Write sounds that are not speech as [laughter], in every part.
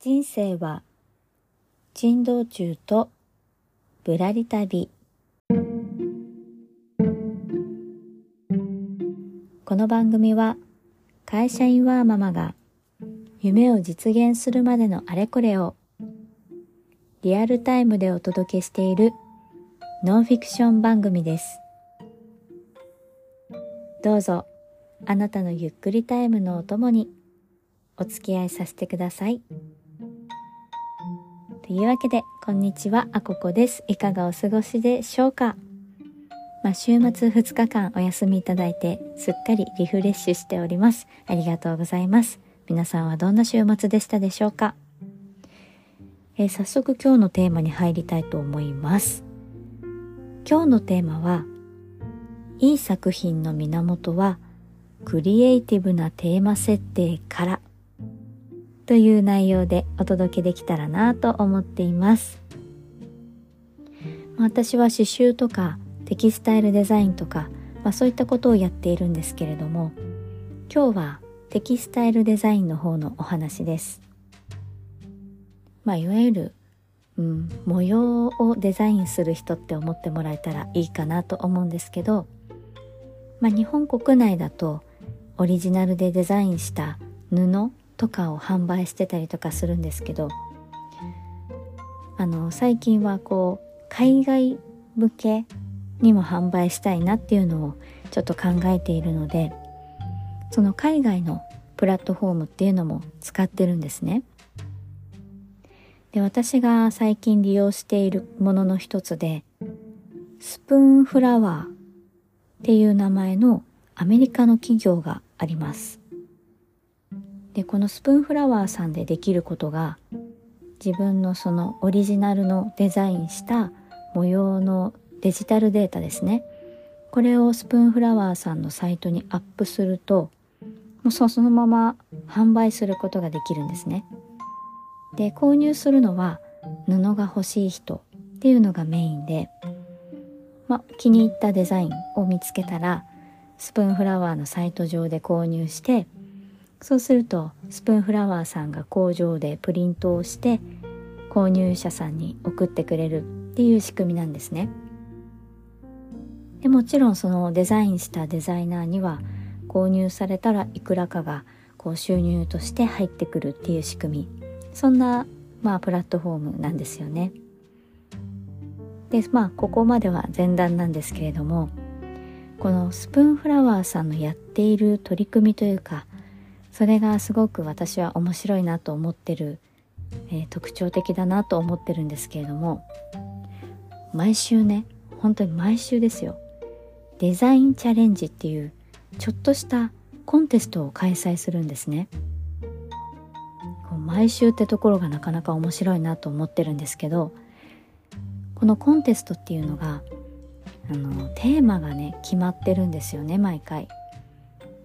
人生は珍道中とぶらり旅この番組は会社員ワーママが夢を実現するまでのあれこれをリアルタイムでお届けしているノンフィクション番組ですどうぞあなたのゆっくりタイムのお供にお付き合いさせてください。というわけで、こんにちは、あここです。いかがお過ごしでしょうか？まあ、週末2日間お休みいただいて、すっかりリフレッシュしております。ありがとうございます。皆さんはどんな週末でしたでしょうか？えー、早速今日のテーマに入りたいと思います。今日のテーマは、いい作品の源は、クリエイティブなテーマ設定からという内容でお届けできたらなと思っています。私は刺繍とかテキスタイルデザインとか、まあ、そういったことをやっているんですけれども今日はテキスタイルデザインの方のお話です。まあいわゆる、うん、模様をデザインする人って思ってもらえたらいいかなと思うんですけど、まあ、日本国内だとオリジナルでデザインした布とかを販売してたりとかするんですけどあの最近はこう海外向けにも販売したいなっていうのをちょっと考えているのでその海外のプラットフォームっていうのも使ってるんですね。で私が最近利用しているものの一つでスプーンフラワーっていう名前のアメリカの企業があります。でこのスプーンフラワーさんでできることが自分のそのオリジナルのデザインした模様のデジタルデータですね。これをスプーンフラワーさんのサイトにアップするともうそのまま販売することができるんですね。で購入するのは布が欲しい人っていうのがメインで、ま、気に入ったデザインを見つけたらスプーンフラワーのサイト上で購入してそうするとスプーンフラワーさんが工場でプリントをして購入者さんに送ってくれるっていう仕組みなんですね。でもちろんそのデザインしたデザイナーには購入されたらいくらかがこう収入として入ってくるっていう仕組み。そんなまあプラットフォームなんですよね。でまあここまでは前段なんですけれどもこのスプーンフラワーさんのやっている取り組みというかそれがすごく私は面白いなと思ってる、えー、特徴的だなと思ってるんですけれども毎週ね本当に毎週ですよ。デザインチャレンジっていうちょっとしたコンテストを開催するんですね。毎週ってところがなかなか面白いなと思ってるんですけどこのコンテストっていうのがあのテーマがね決まってるんですよね毎回。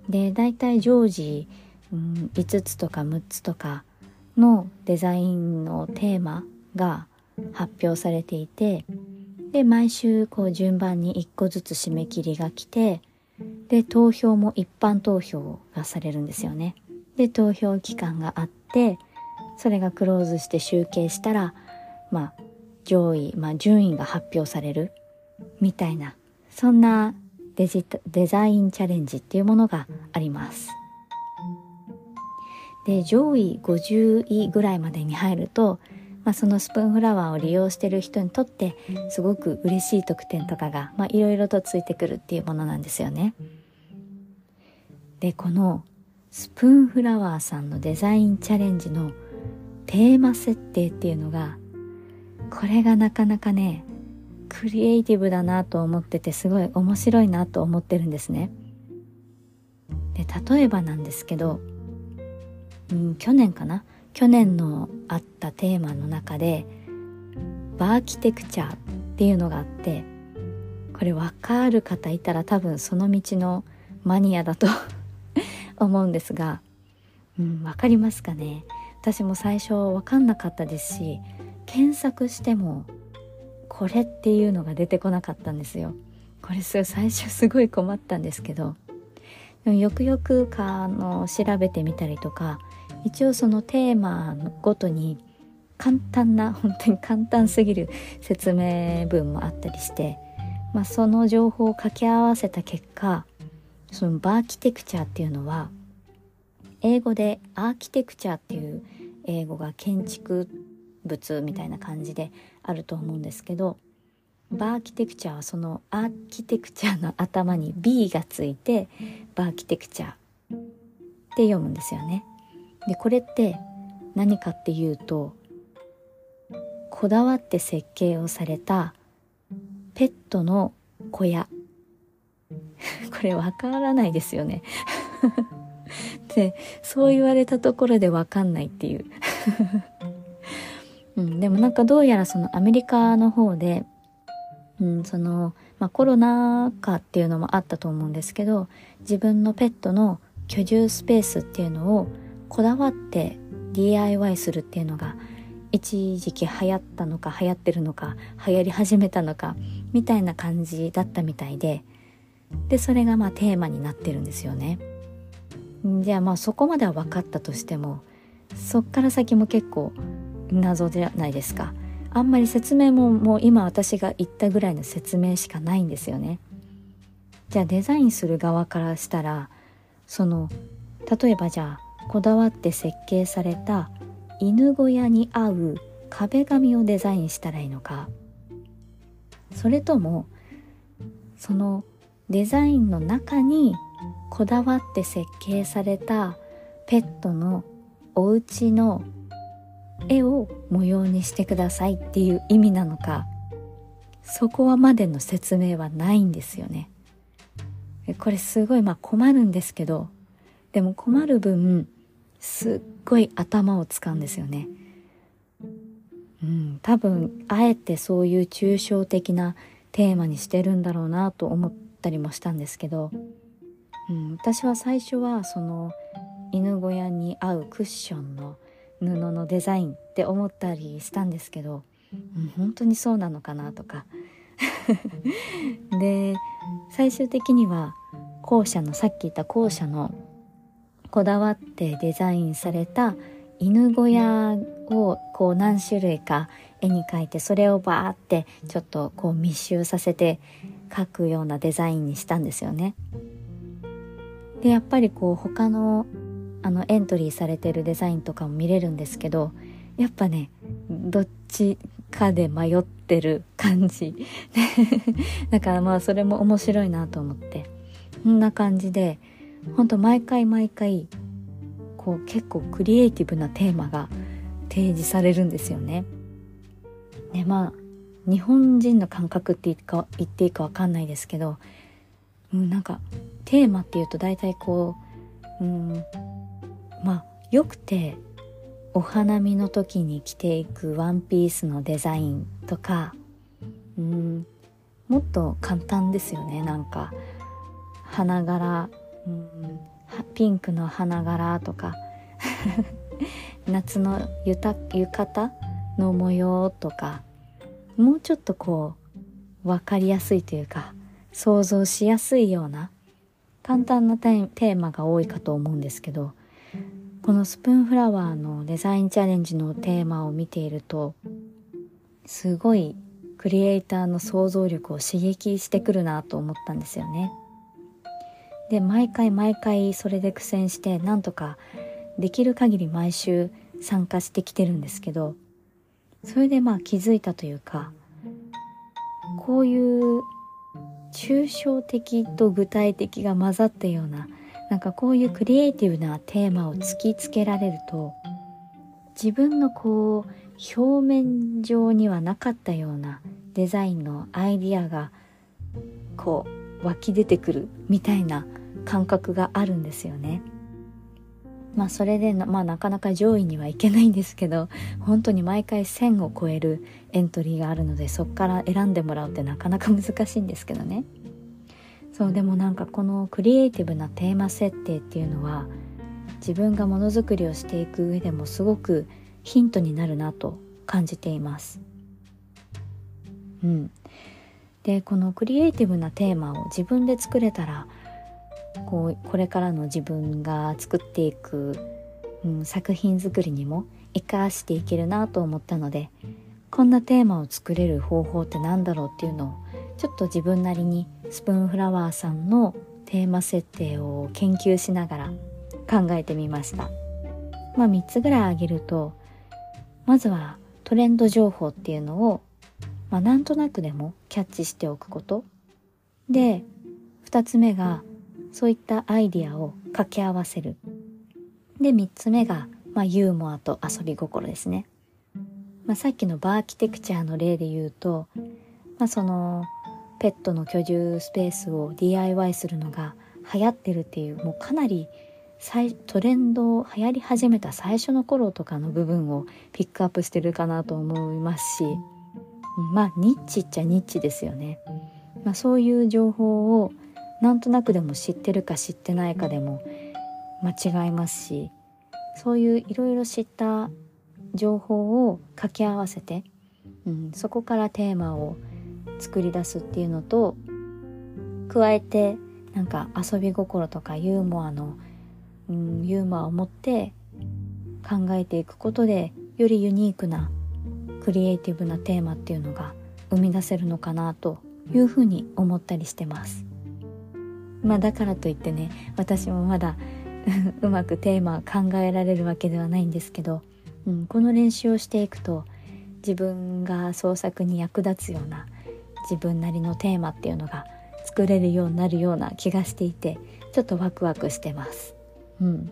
で大体常時うん、5つとか6つとかのデザインのテーマが発表されていてで毎週こう順番に1個ずつ締め切りが来てで投票も一般投票がされるんですよね。で投票期間があってそれがクローズして集計したらまあ上位、まあ、順位が発表されるみたいなそんなデジデザインチャレンジっていうものがあります。で上位50位ぐらいまでに入ると、まあ、そのスプーンフラワーを利用してる人にとってすごく嬉しい特典とかがいろいろとついてくるっていうものなんですよね。でこのスプーンフラワーさんのデザインチャレンジのテーマ設定っていうのがこれがなかなかねクリエイティブだなと思っててすごい面白いなと思ってるんですね。で例えばなんですけどうん、去年かな？去年のあったテーマの中でバーキテクチャーっていうのがあってこれ分かる方いたら多分その道のマニアだと [laughs] 思うんですが、うん、分かりますかね？私も最初分かんなかったですし検索してもこれっていうのが出てこなかったんですよ。これ最初すごい困ったんですけどよくよくかの調べてみたりとか一応そのテーマごとに簡単な本当に簡単すぎる説明文もあったりして、まあ、その情報を掛け合わせた結果そのバーキテクチャっていうのは英語でアーキテクチャっていう英語が建築物みたいな感じであると思うんですけどバーキテクチャはそのアーキテクチャの頭に B がついてバーキテクチャって読むんですよね。でこれって何かっていうとこだわって設計をされたペットの小屋。[laughs] これわからないですよね。[laughs] でそう言われたところでわかんないっていう。[laughs] うん、でもなんかどうやらそのアメリカの方で、うん、その、まあ、コロナ禍っていうのもあったと思うんですけど自分のペットの居住スペースっていうのをこだわって DIY するっていうのが一時期流行ったのか流行ってるのか流行り始めたのかみたいな感じだったみたいででそれがまあテーマになってるんですよね。じゃあまあそこまでは分かったとしてもそっから先も結構謎じゃないですかあんまり説明ももう今私が言ったぐらいの説明しかないんですよねじゃあデザインする側からしたらその例えばじゃあこだわって設計された犬小屋に合う壁紙をデザインしたらいいのか。それともそのデザインの中にこだわって設計されたペットのお家の絵を模様にしてくださいっていう意味なのか。そこはまでの説明はないんですよね。これすごいまあ困るんですけどでも困る分すっごい頭を使うんですよね。うん多分あえてそういう抽象的なテーマにしてるんだろうなと思ったりもしたんですけど、うん、私は最初はその犬小屋に合うクッションの布のデザインって思ったりしたんですけど、うん、本当にそうなのかなとか。[laughs] で最終的には校舎のさっき言った校舎のこだわってデザインされた犬小屋をこう何種類か絵に描いてそれをバーってちょっとこう密集させて描くようなデザインにしたんですよね。でやっぱりこう他のあのエントリーされてるデザインとかも見れるんですけどやっぱねどっちかで迷ってる感じ [laughs] だからまあそれも面白いなと思ってこんな感じでほんと毎回毎回こう結構クリエイティブなテーマが提示されるんですよね。でまあ日本人の感覚って言っていいか分かんないですけど、うん、なんかテーマっていうと大体こう、うん、まあよくてお花見の時に着ていくワンピースのデザインとかうんもっと簡単ですよねなんか花柄うん。ピンクの花柄とか。[laughs] 夏のゆた浴衣の模様とか。もうちょっとこう分かりやすいというか想像しやすいような簡単なテーマが多いかと思うんですけどこのスプーンフラワーのデザインチャレンジのテーマを見ているとすごいクリエイターの想像力を刺激してくるなと思ったんですよね。で毎回毎回それで苦戦してなんとかできる限り毎週参加してきてるんですけどそれでまあ気づいたというかこういう抽象的と具体的が混ざったようななんかこういうクリエイティブなテーマを突きつけられると自分のこう表面上にはなかったようなデザインのアイディアがこう湧き出てくるみたいな感覚があるんですよね。まあそれでまあなかなか上位にはいけないんですけど本当に毎回1000を超えるエントリーがあるのでそこから選んでもらうってなかなか難しいんですけどね。そうでもなんかこのクリエイティブなテーマ設定っていうのは自分がものづくりをしていく上でもすごくヒントになるなと感じています。うん、でこのクリエイティブなテーマを自分で作れたらこうこれからの自分が作っていくうん、作品作りにも生かしていけるなと思ったのでこんなテーマを作れる方法って何だろうっていうのをちょっと自分なりにスプーンフラワーさんのテーマ設定を研究しながら考えてみました。まあ3つぐらい挙げるとまずはトレンド情報っていうのを、まあ、なんとなくでもキャッチしておくこと。で2つ目がそういったアイディアを掛け合わせる。で3つ目が、まあ、ユーモアと遊び心ですね、まあ、さっきのバーキテクチャーの例で言うと、まあ、そのペットの居住スペースを DIY するのが流行ってるっていうもうかなりトレンドを流行り始めた最初の頃とかの部分をピックアップしてるかなと思いますしまあニッチっちゃニッチですよね、まあ、そういう情報をなんとなくでも知ってるか知ってないかでも間違いますしそういういろいろ知った情報を掛け合わせて、うん、そこからテーマを作り出すっていうのと加えてなんか遊び心とかユーモアのうん、ユーモアを持って考えていくことでよりユニークなクリエイティブなテーマっていうのが生み出せるのかなというふうに思ったりしてます。まあだからといってね私もまだ [laughs] うまくテーマ考えられるわけではないんですけど、うん、この練習をしていくと自分が創作に役立つような自分なりのテーマっていうのが作れるようになるような気がしていてちょっとワクワクしてます。うん、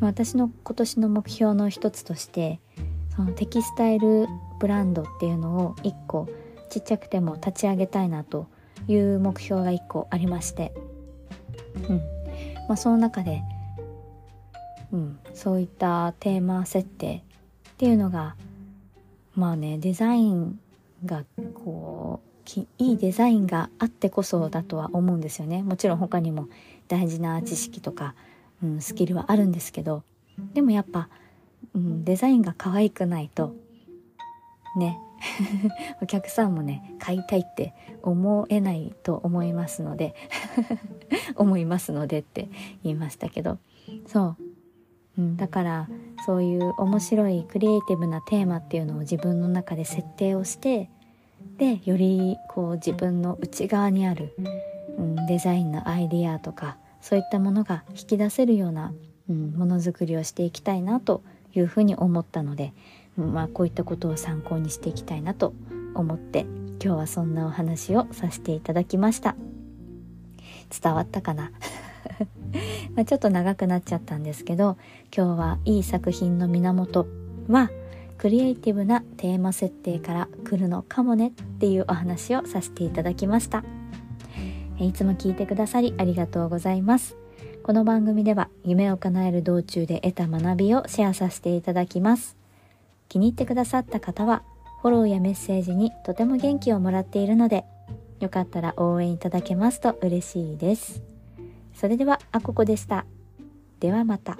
私の今年の目標の一つとしてそのテキスタイルブランドっていうのを一個ちっちゃくても立ち上げたいなという目標が一個ありまして、うん。まあ、その中で、うん、そういったテーマ設定っていうのがまあねデザインがこういいデザインがあってこそだとは思うんですよね。もちろん他にも大事な知識とか、うん、スキルはあるんですけど。でもやっぱ、うん、デザインが可愛くないとね [laughs] お客さんもね買いたいって思えないと思いますので [laughs] 思いますのでって言いましたけど。そう、うん、だからそういう面白いクリエイティブなテーマっていうのを自分の中で設定をしてでよりこう自分の内側にあるうん、デザインのアイディアとかそういったものが引き出せるような、うん、ものづくりをしていきたいなというふうに思ったので、まあ、こういったことを参考にしていきたいなと思って今日はそんなお話をさせていただきました伝わったかな？[laughs] まあちょっと長くなっちゃったんですけど今日はいい作品の源はクリエイティブなテーマ設定から来るのかもねっていうお話をさせていただきました。いつも聞いてくださりありがとうございます。この番組では夢を叶える道中で得た学びをシェアさせていただきます。気に入ってくださった方はフォローやメッセージにとても元気をもらっているのでよかったら応援いただけますと嬉しいです。それではあここでした。ではまた。